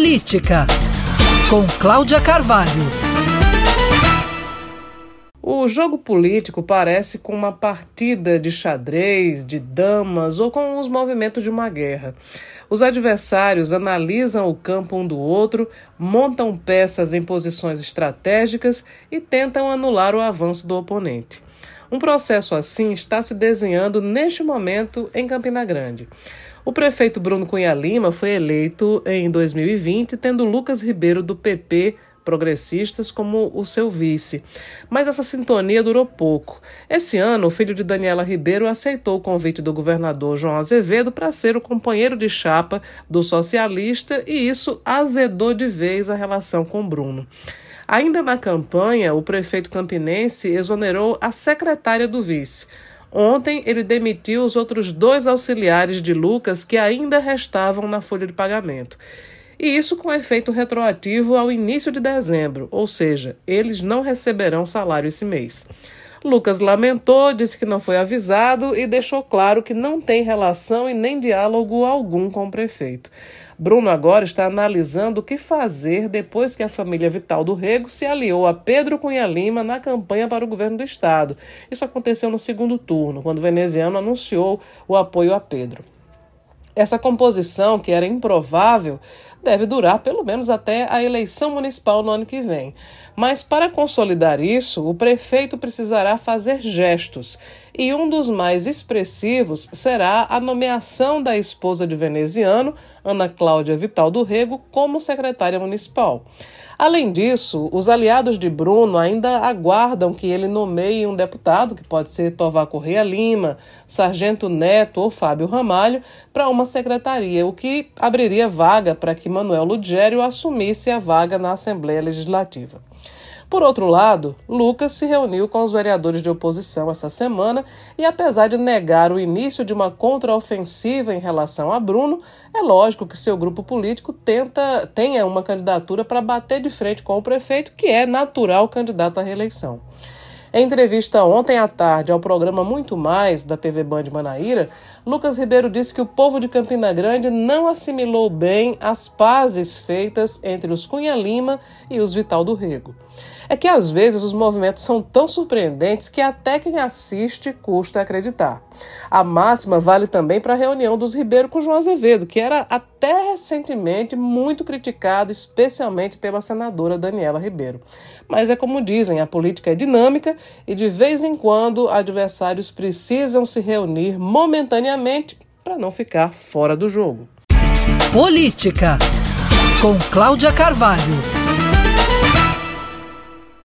Política, com Cláudia Carvalho. O jogo político parece com uma partida de xadrez, de damas ou com os movimentos de uma guerra. Os adversários analisam o campo um do outro, montam peças em posições estratégicas e tentam anular o avanço do oponente. Um processo assim está se desenhando neste momento em Campina Grande. O prefeito Bruno Cunha Lima foi eleito em 2020, tendo Lucas Ribeiro do PP progressistas como o seu vice. Mas essa sintonia durou pouco. Esse ano, o filho de Daniela Ribeiro aceitou o convite do governador João Azevedo para ser o companheiro de chapa do socialista e isso azedou de vez a relação com Bruno. Ainda na campanha, o prefeito campinense exonerou a secretária do vice. Ontem, ele demitiu os outros dois auxiliares de Lucas que ainda restavam na folha de pagamento. E isso com efeito retroativo ao início de dezembro, ou seja, eles não receberão salário esse mês. Lucas lamentou, disse que não foi avisado e deixou claro que não tem relação e nem diálogo algum com o prefeito. Bruno agora está analisando o que fazer depois que a família Vital do Rego se aliou a Pedro Cunha Lima na campanha para o governo do estado. Isso aconteceu no segundo turno, quando o veneziano anunciou o apoio a Pedro. Essa composição, que era improvável, deve durar pelo menos até a eleição municipal no ano que vem. Mas para consolidar isso, o prefeito precisará fazer gestos, e um dos mais expressivos será a nomeação da esposa de veneziano, Ana Cláudia Vital do Rego, como secretária municipal. Além disso, os aliados de Bruno ainda aguardam que ele nomeie um deputado, que pode ser Tovar Correia Lima, Sargento Neto ou Fábio Ramalho, para uma secretaria, o que abriria vaga para que Manuel Ludgério assumisse a vaga na Assembleia Legislativa. Por outro lado, Lucas se reuniu com os vereadores de oposição essa semana e, apesar de negar o início de uma contraofensiva em relação a Bruno, é lógico que seu grupo político tenta tenha uma candidatura para bater de frente com o prefeito, que é natural candidato à reeleição. Em entrevista ontem à tarde ao programa Muito Mais da TV Band Manaíra, Lucas Ribeiro disse que o povo de Campina Grande não assimilou bem as pazes feitas entre os Cunha Lima e os Vital do Rego. É que às vezes os movimentos são tão surpreendentes que até quem assiste custa acreditar. A máxima vale também para a reunião dos Ribeiro com João Azevedo, que era até recentemente muito criticado, especialmente pela senadora Daniela Ribeiro. Mas é como dizem, a política é dinâmica e de vez em quando adversários precisam se reunir momentaneamente para não ficar fora do jogo. Política com Cláudia Carvalho.